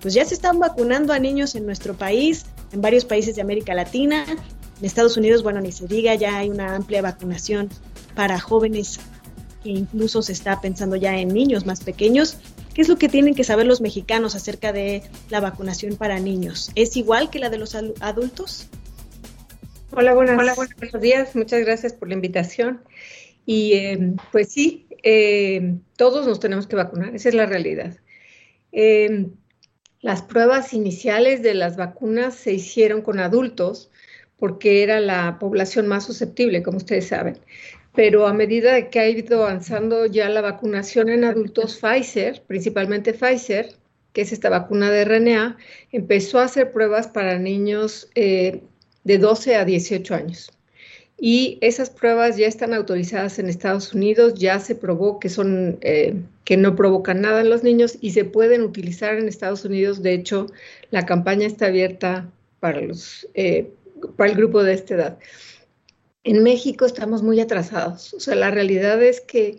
Pues ya se están vacunando a niños en nuestro país, en varios países de América Latina. En Estados Unidos, bueno, ni se diga, ya hay una amplia vacunación para jóvenes que incluso se está pensando ya en niños más pequeños. ¿Qué es lo que tienen que saber los mexicanos acerca de la vacunación para niños? ¿Es igual que la de los adultos? Hola, buenas, Hola, buenos días. Muchas gracias por la invitación. Y em, pues sí, em, todos nos tenemos que vacunar, esa es la realidad. Em, las pruebas iniciales de las vacunas se hicieron con adultos porque era la población más susceptible, como ustedes saben. Pero a medida que ha ido avanzando ya la vacunación en adultos, Pfizer, principalmente Pfizer, que es esta vacuna de RNA, empezó a hacer pruebas para niños eh, de 12 a 18 años y esas pruebas ya están autorizadas en Estados Unidos, ya se probó que son eh, que no provocan nada en los niños y se pueden utilizar en Estados Unidos. De hecho, la campaña está abierta para los eh, para el grupo de esta edad. En México estamos muy atrasados. O sea, la realidad es que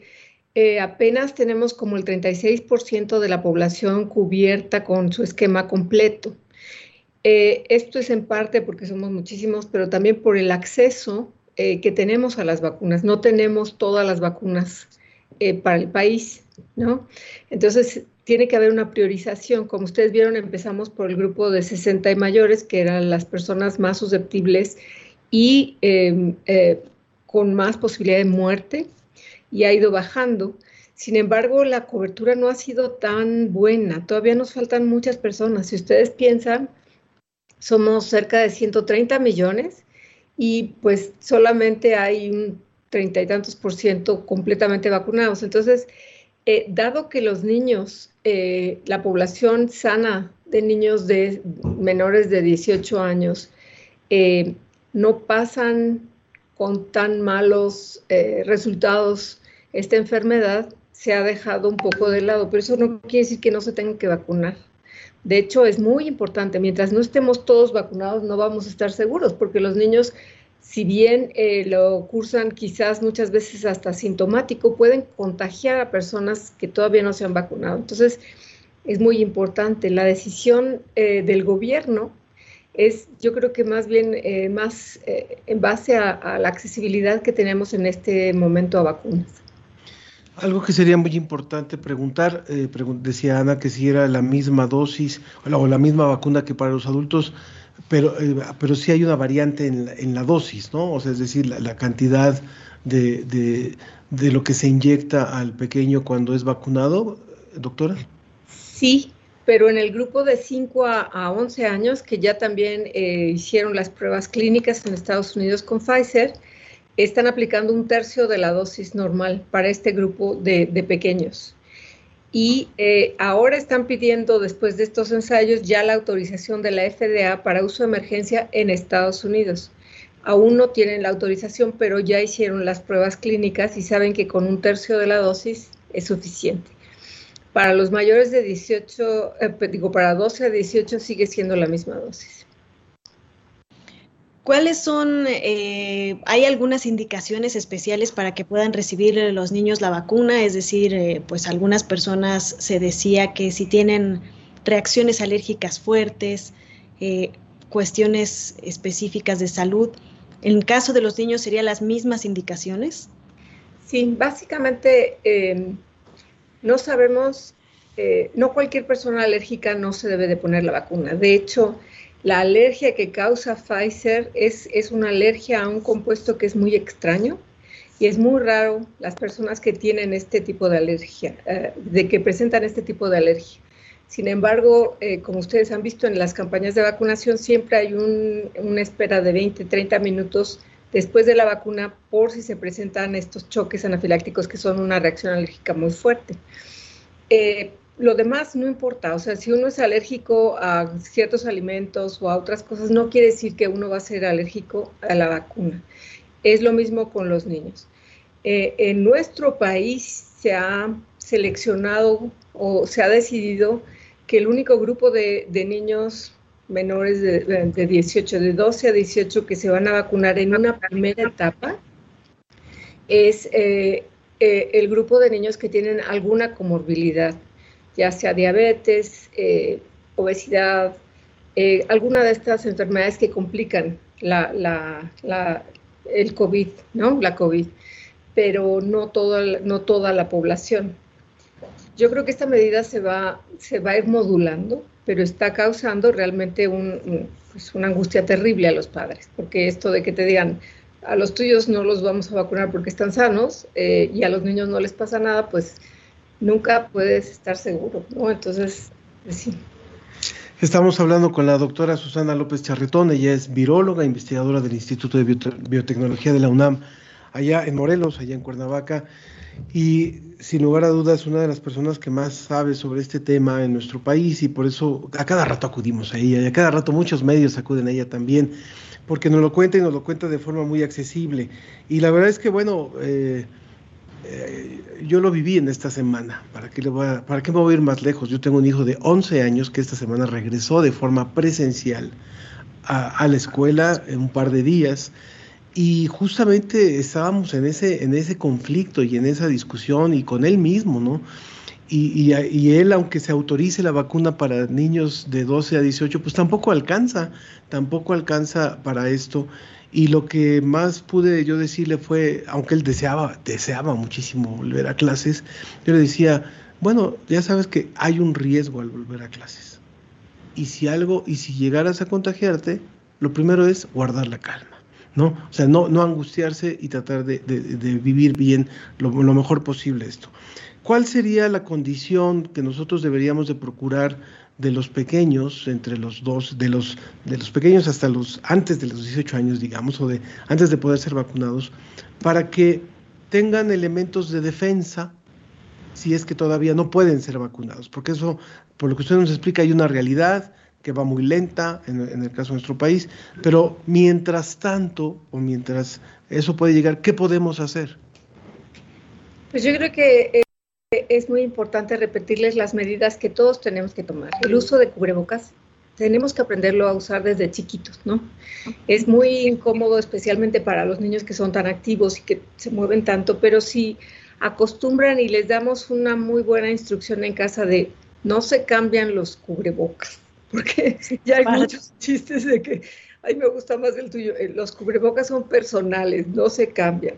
eh, apenas tenemos como el 36% de la población cubierta con su esquema completo. Eh, esto es en parte porque somos muchísimos, pero también por el acceso eh, que tenemos a las vacunas. No tenemos todas las vacunas para el país, ¿no? Entonces, tiene que haber una priorización. Como ustedes vieron, empezamos por el grupo de 60 y mayores, que eran las personas más susceptibles y em, con más posibilidad de muerte y ha ido bajando. Sin embargo, la cobertura no ha sido tan buena. Todavía nos faltan muchas personas. Si ustedes piensan, somos cerca de 130 millones y pues solamente hay un treinta y tantos por ciento completamente vacunados. Entonces, eh, dado que los niños, eh, la población sana de niños de menores de 18 años, eh, no pasan con tan malos resultados esta enfermedad se ha dejado un poco de lado, pero eso no quiere decir que no se tengan que vacunar. De hecho, es muy importante, mientras no estemos todos vacunados, no vamos a estar seguros, porque los niños, si bien eh, lo cursan quizás muchas veces hasta sintomático, pueden contagiar a personas que todavía no se han vacunado. Entonces, es muy importante. La decisión eh, del gobierno es, yo creo que más bien eh, más en base a la accesibilidad que tenemos en este momento a vacunas. Algo que sería muy importante preguntar, eh, decía Ana que si era la misma dosis o la, misma vacuna que para los adultos, pero, eh, pero sí hay una variante en la, dosis, ¿no? O sea, es decir, la, cantidad de, lo que se inyecta al pequeño cuando es vacunado, doctora. Sí, pero en el grupo de 5 a, 11 años, que ya también eh, hicieron las pruebas clínicas en Estados Unidos con Pfizer, están aplicando un tercio de la dosis normal para este grupo de, pequeños. Y eh, ahora están pidiendo, después de estos ensayos, ya la autorización de la FDA para uso de emergencia en Estados Unidos. Aún no tienen la autorización, pero ya hicieron las pruebas clínicas y saben que con un tercio de la dosis es suficiente. Para los mayores de 18, eh, digo, para 12 a 18 sigue siendo la misma dosis. ¿Cuáles son, eh, hay algunas indicaciones especiales para que puedan recibir los niños la vacuna? Es decir, eh, pues algunas personas se decía que si tienen reacciones alérgicas fuertes, eh, cuestiones específicas de salud, en caso de los niños serían las mismas indicaciones. Sí, básicamente no sabemos, no cualquier persona alérgica no se debe de poner la vacuna. De hecho, la alergia que causa Pfizer es, es una alergia a un compuesto que es muy extraño y es muy raro las personas que tienen este tipo de alergia, eh, de que presentan este tipo de alergia. Sin embargo, eh, como ustedes han visto en las campañas de vacunación, siempre hay una espera de 20, 30 minutos después de la vacuna por si se presentan estos choques anafilácticos que son una reacción alérgica muy fuerte. Eh, lo demás no importa, o sea, si uno es alérgico a ciertos alimentos o a otras cosas, no quiere decir que uno va a ser alérgico a la vacuna. Es lo mismo con los niños. Eh, en nuestro país se ha seleccionado o se ha decidido que el único grupo de, niños menores de, 18, de 12 a 18 que se van a vacunar en una primera etapa es eh, eh, el grupo de niños que tienen alguna comorbilidad ya sea diabetes, eh, obesidad, eh, alguna de estas enfermedades que complican el COVID, ¿no? La COVID, pero no toda, no toda la población. Yo creo que esta medida se va, se va a ir modulando, pero está causando realmente pues una angustia terrible a los padres, porque esto de que te digan, a los tuyos no los vamos a vacunar porque están sanos eh, y a los niños no les pasa nada, pues nunca puedes estar seguro, ¿no? Entonces, pues sí. Estamos hablando con la doctora Susana López Charretón, ella es viróloga, investigadora del Instituto de Biotecnología de la UNAM, allá en Morelos, allá en Cuernavaca, y sin lugar a dudas una de las personas que más sabe sobre este tema en nuestro país y por eso a cada rato acudimos a ella y a cada rato muchos medios acuden a ella también, porque nos lo cuenta y nos lo cuenta de forma muy accesible. Y la verdad es que, bueno, eh, eh, yo lo viví en esta semana. ¿Para qué, le ¿Para qué me voy a ir más lejos? Yo tengo un hijo de 11 años que esta semana regresó de forma presencial a, la escuela en un par de días y justamente estábamos en ese, en ese conflicto y en esa discusión y con él mismo, ¿no? Y, y, él, aunque se autorice la vacuna para niños de 12 a 18, pues tampoco alcanza, tampoco alcanza para esto. Y lo que más pude yo decirle fue, aunque él deseaba, deseaba muchísimo volver a clases, yo le decía, bueno, ya sabes que hay un riesgo al volver a clases. Y si algo, y si llegaras a contagiarte, lo primero es guardar la calma, ¿no? O sea, no, no angustiarse y tratar de, vivir bien lo, lo mejor posible esto. ¿Cuál sería la condición que nosotros deberíamos de procurar de los pequeños, entre los dos, de los, de los pequeños hasta los, antes de los 18 años, digamos, o de antes de poder ser vacunados, para que tengan elementos de defensa si es que todavía no pueden ser vacunados, porque eso, por lo que usted nos explica, hay una realidad que va muy lenta en, en el caso de nuestro país, pero mientras tanto, o mientras eso puede llegar, ¿qué podemos hacer? Pues yo creo que eh, es muy importante repetirles las medidas que todos tenemos que tomar. El uso de cubrebocas, tenemos que aprenderlo a usar desde chiquitos, ¿no? Es muy incómodo, especialmente para los niños que son tan activos y que se mueven tanto, pero si acostumbran y les damos una muy buena instrucción en casa de no se cambian los cubrebocas, *laughs* porque ya hay muchos *laughs* chistes de que, ay, me gusta más el tuyo, eh, los cubrebocas son personales, no se cambian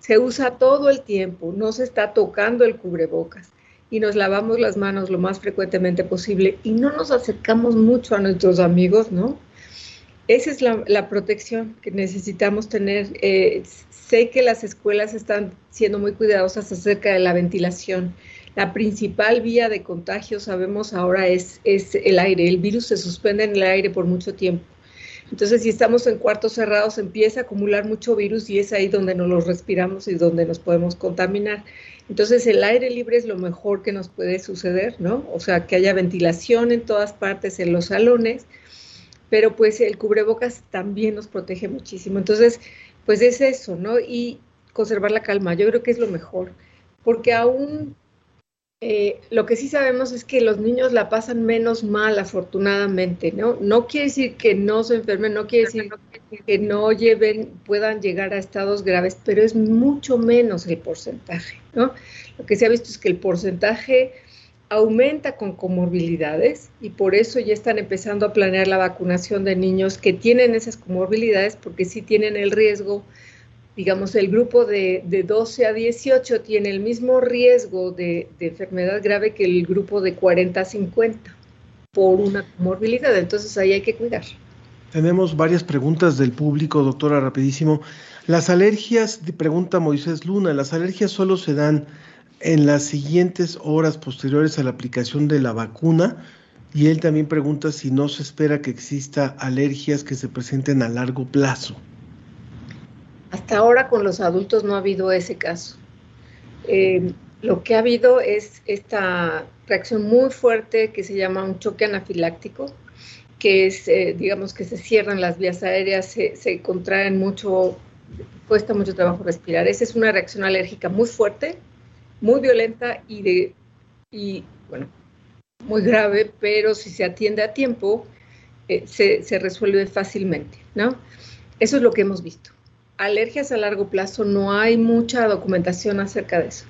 se usa todo el tiempo, no se está tocando el cubrebocas y nos lavamos las manos lo más frecuentemente posible y no nos acercamos mucho a nuestros amigos, ¿no? Esa es la, protección que necesitamos tener. Eh, sé que las escuelas están siendo muy cuidadosas acerca de la ventilación. La principal vía de contagio, sabemos ahora, es, es el aire. El virus se suspende en el aire por mucho tiempo. Entonces, si estamos en cuartos cerrados, empieza a acumular mucho virus y es ahí donde nos los respiramos y donde nos podemos contaminar. Entonces, el aire libre es lo mejor que nos puede suceder, ¿no? O sea, que haya ventilación en todas partes, en los salones, pero pues el cubrebocas también nos protege muchísimo. Entonces, pues es eso, ¿no? Y conservar la calma, yo creo que es lo mejor, porque aún eh, lo que sí sabemos es que los niños la pasan menos mal, afortunadamente, ¿no? No quiere decir que no se enfermen, no quiere decir que no lleven, puedan llegar a estados graves, pero es mucho menos el porcentaje, ¿no? Lo que se ha visto es que el porcentaje aumenta con comorbilidades y por eso ya están empezando a planear la vacunación de niños que tienen esas comorbilidades porque sí tienen el riesgo digamos, el grupo de, 12 a 18 tiene el mismo riesgo de, enfermedad grave que el grupo de 40 a 50 por una comorbilidad. Entonces ahí hay que cuidar. Tenemos varias preguntas del público, doctora, rapidísimo. Las alergias, pregunta Moisés Luna, las alergias solo se dan en las siguientes horas posteriores a la aplicación de la vacuna. Y él también pregunta si no se espera que exista alergias que se presenten a largo plazo. Hasta ahora con los adultos no ha habido ese caso. Eh, lo que ha habido es esta reacción muy fuerte que se llama un choque anafiláctico, que es, eh, digamos, que se cierran las vías aéreas, se, contraen mucho, cuesta mucho trabajo respirar. Esa es una reacción alérgica muy fuerte, muy violenta y, de, y bueno, muy grave, pero si se atiende a tiempo, eh, se, se resuelve fácilmente, ¿no? Eso es lo que hemos visto alergias a largo plazo no hay mucha documentación acerca de eso.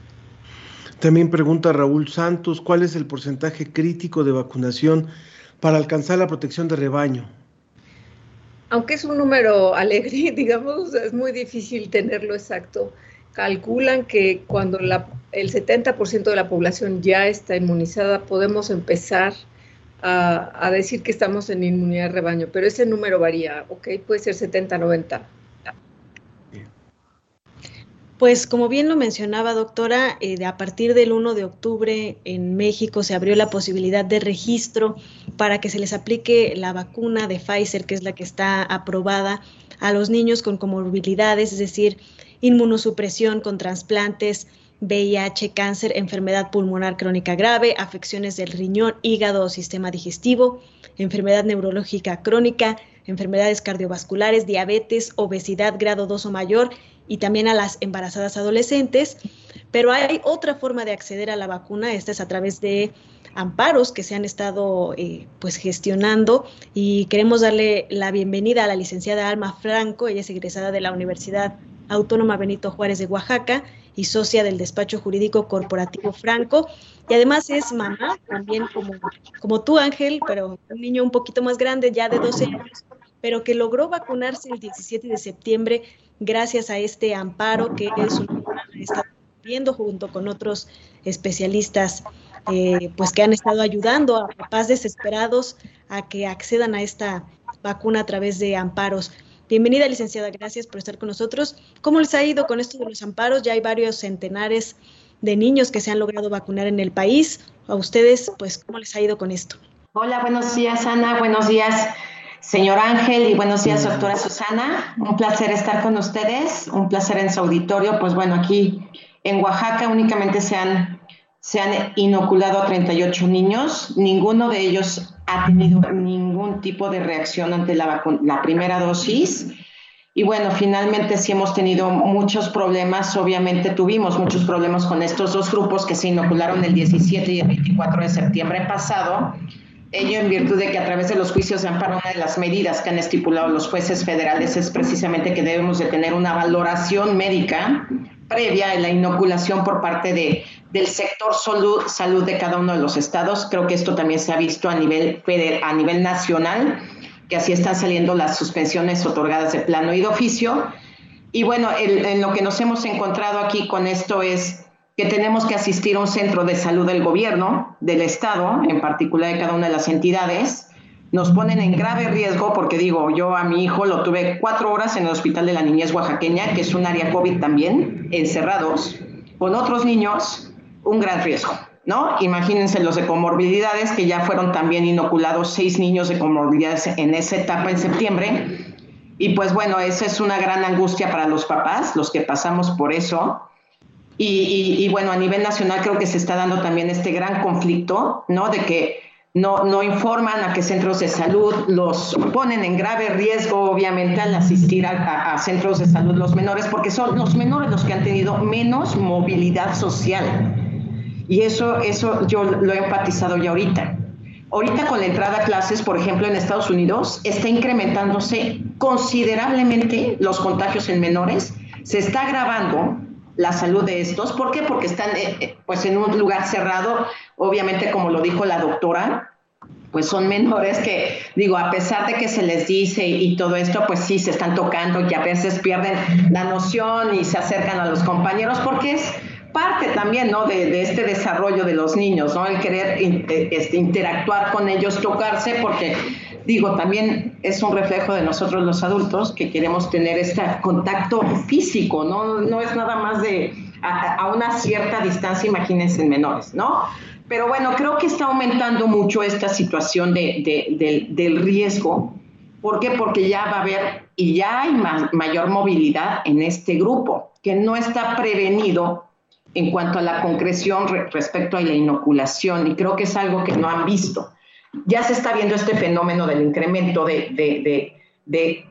También pregunta Raúl Santos, ¿cuál es el porcentaje crítico de vacunación para alcanzar la protección de rebaño? Aunque es un número alegre, *laughs* digamos, es muy difícil tenerlo exacto. Calculan que cuando el 70% de la población ya está inmunizada, podemos empezar a, a, decir que estamos en inmunidad de rebaño, pero ese número varía, ¿ok? Puede ser 70, 90. Pues como bien lo mencionaba, doctora, eh, a partir del 1 de octubre en México se abrió la posibilidad de registro para que se les aplique la vacuna de Pfizer, que es la que está aprobada a los niños con comorbilidades, es decir, inmunosupresión con trasplantes, VIH, cáncer, enfermedad pulmonar crónica grave, afecciones del riñón, hígado o sistema digestivo, enfermedad neurológica crónica, enfermedades cardiovasculares, diabetes, obesidad grado 2 o mayor y también a las embarazadas adolescentes Pero hay otra forma de acceder a la vacuna, esta es a través de amparos que se han estado eh, pues gestionando y queremos darle la bienvenida a la licenciada Alma Franco, ella es egresada de la Universidad Autónoma Benito Juárez de Oaxaca y socia del despacho jurídico corporativo Franco. Y además es mamá, también como, como tú, Ángel, pero un niño un poquito más grande, ya de 12 años, pero que logró vacunarse el 17 de septiembre gracias a este amparo que es está viendo junto con otros especialistas eh, pues que han estado ayudando a papás desesperados a que accedan a esta vacuna a través de amparos. Bienvenida, licenciada, gracias por estar con nosotros. ¿Cómo les ha ido con esto de los amparos? Ya hay varios centenares de niños que se han logrado vacunar en el país. A ustedes, pues, ¿cómo les ha ido con esto? Hola, buenos días, Ana. Buenos días, señor Ángel. Y buenos días, doctora Susana. Un placer estar con ustedes. Un placer en su auditorio. Pues bueno, aquí en Oaxaca únicamente se han se han inoculado a 38 niños, ninguno de ellos ha tenido ningún tipo de reacción ante la, la primera dosis. Y bueno, finalmente sí hemos tenido muchos problemas, obviamente tuvimos muchos problemas con estos dos grupos que se inocularon el 17 y el 24 de septiembre pasado. Ello en virtud de que a través de los juicios de amparo una de las medidas que han estipulado los jueces federales es precisamente que debemos de tener una valoración médica previa a la inoculación por parte de del sector salud, de cada uno de los estados. Creo que esto también se ha visto a nivel, a nivel nacional, que así están saliendo las suspensiones otorgadas de plano y de oficio. Y bueno, en lo que nos hemos encontrado aquí con esto es que tenemos que asistir a un centro de salud del gobierno, del Estado, en particular de cada una de las entidades. Nos ponen en grave riesgo porque digo, yo a mi hijo lo tuve cuatro horas en el Hospital de la Niñez Oaxaqueña, que es un área COVID también, encerrados, con otros niños un gran riesgo, ¿no? Imagínense los de comorbilidades, que ya fueron también inoculados seis niños de comorbilidades en esa etapa en septiembre. Y pues bueno, esa es una gran angustia para los papás, los que pasamos por eso. Y, bueno, a nivel nacional creo que se está dando también este gran conflicto, ¿no? De que no, no informan a qué centros de salud los ponen en grave riesgo, obviamente, al asistir a, a, centros de salud los menores, porque son los menores los que han tenido menos movilidad social. Y eso, eso yo lo he enfatizado ya ahorita. Ahorita con la entrada a clases, por ejemplo, en Estados Unidos, está incrementándose considerablemente los contagios en menores. Se está agravando la salud de estos. ¿Por qué? Porque están eh, eh, pues en un lugar cerrado, obviamente como lo dijo la doctora, pues son menores que, digo, a pesar de que se les dice y todo esto, pues sí, se están tocando y a veces pierden la noción y se acercan a los compañeros porque es parte también, ¿no? De, este desarrollo de los niños, ¿no? El querer eh, este, interactuar con ellos, tocarse, porque digo, también es un reflejo de nosotros los adultos que queremos tener este contacto físico, ¿no? No es nada más de a, una cierta distancia, imagínense en menores, ¿no? Pero bueno, creo que está aumentando mucho esta situación de, del riesgo. ¿Por qué? Porque ya va a haber y ya hay mayor movilidad en este grupo, que no está prevenido en cuanto a la concreción respecto a la inoculación, y creo que es algo que no han visto. Ya se está viendo este fenómeno del incremento de, de,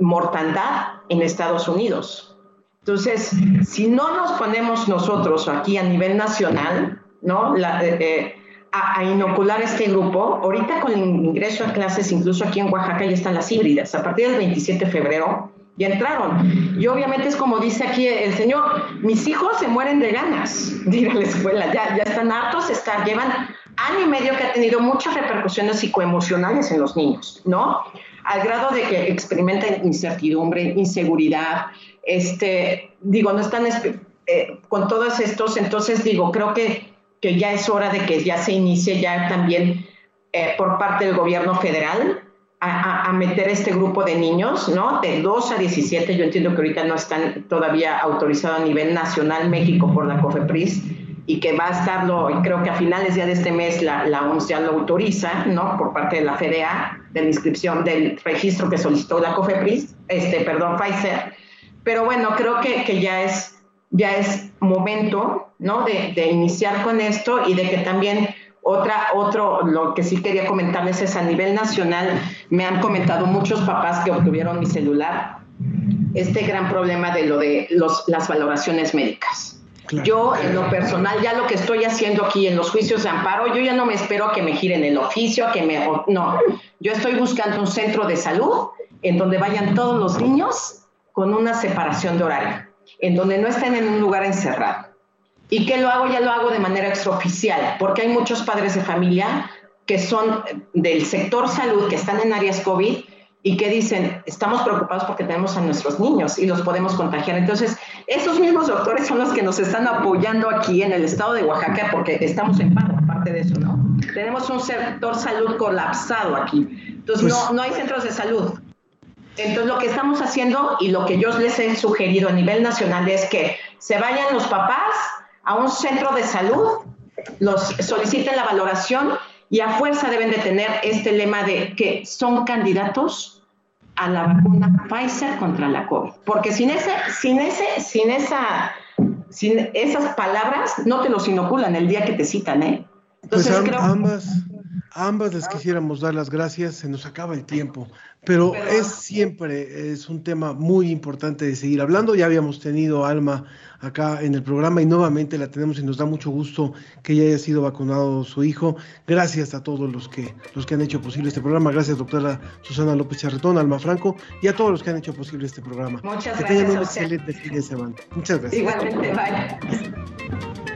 mortandad en Estados Unidos. Entonces, si no nos ponemos nosotros aquí a nivel nacional, ¿no? Eh, eh, a, a, inocular este grupo, ahorita con el ingreso a clases, incluso aquí en Oaxaca ya están las híbridas. A partir del 27 de febrero y entraron. Y obviamente es como dice aquí el señor, mis hijos se mueren de ganas de ir a la escuela, ya, ya están hartos, están, llevan año y medio que ha tenido muchas repercusiones psicoemocionales en los niños, ¿no? Al grado de que experimentan incertidumbre, inseguridad, este, digo, no están eh, con todos estos, entonces digo, creo que, que ya es hora de que ya se inicie ya también eh, por parte del gobierno federal a, meter este grupo de niños, ¿no? De 2 a 17, yo entiendo que ahorita no están todavía autorizados a nivel nacional México por la COFEPRIS y que va a estarlo, creo que a finales ya de este mes la, la OMS ya lo autoriza, ¿no? Por parte de la FDA, de la inscripción del registro que solicitó la COFEPRIS, este, perdón, Pfizer. Pero bueno, creo que, que ya es ya es momento, ¿no? De, de iniciar con esto y de que también otra, otro, lo que sí quería comentarles es a nivel nacional, me han comentado muchos papás que obtuvieron mi celular, este gran problema de lo de los, las valoraciones médicas. Yo, en lo personal, ya lo que estoy haciendo aquí en los juicios de amparo, yo ya no me espero a que me giren el oficio, a que me... No, yo estoy buscando un centro de salud en donde vayan todos los niños con una separación de horario, en donde no estén en un lugar encerrado. ¿Y qué lo hago? Ya lo hago de manera extraoficial, porque hay muchos padres de familia que son del sector salud, que están en áreas COVID y que dicen, estamos preocupados porque tenemos a nuestros niños y los podemos contagiar. Entonces, esos mismos doctores son los que nos están apoyando aquí en el estado de Oaxaca porque estamos en paro, aparte de eso, ¿no? Tenemos un sector salud colapsado aquí. Entonces, no, pues no hay centros de salud. Entonces, lo que estamos haciendo y lo que yo les he sugerido a nivel nacional es que se vayan los papás a un centro de salud, los soliciten la valoración y a fuerza deben de tener este lema de que son candidatos a la vacuna Pfizer contra la COVID. Porque sin ese, sin ese, sin esa, sin esas palabras, no te los inoculan el día que te citan, ¿eh? Entonces, pues ambas, ambas les quisiéramos dar las gracias, se nos acaba el tiempo, pero, es siempre, es un tema muy importante de seguir hablando. Ya habíamos tenido Alma acá en el programa y nuevamente la tenemos y nos da mucho gusto que ya haya sido vacunado su hijo. Gracias a todos los que, los que han hecho posible este programa. Gracias, doctora Susana López Charretón, Alma Franco y a todos los que han hecho posible este programa. Muchas que gracias. tengan un excelente fin de semana. Muchas gracias. Igualmente, bye.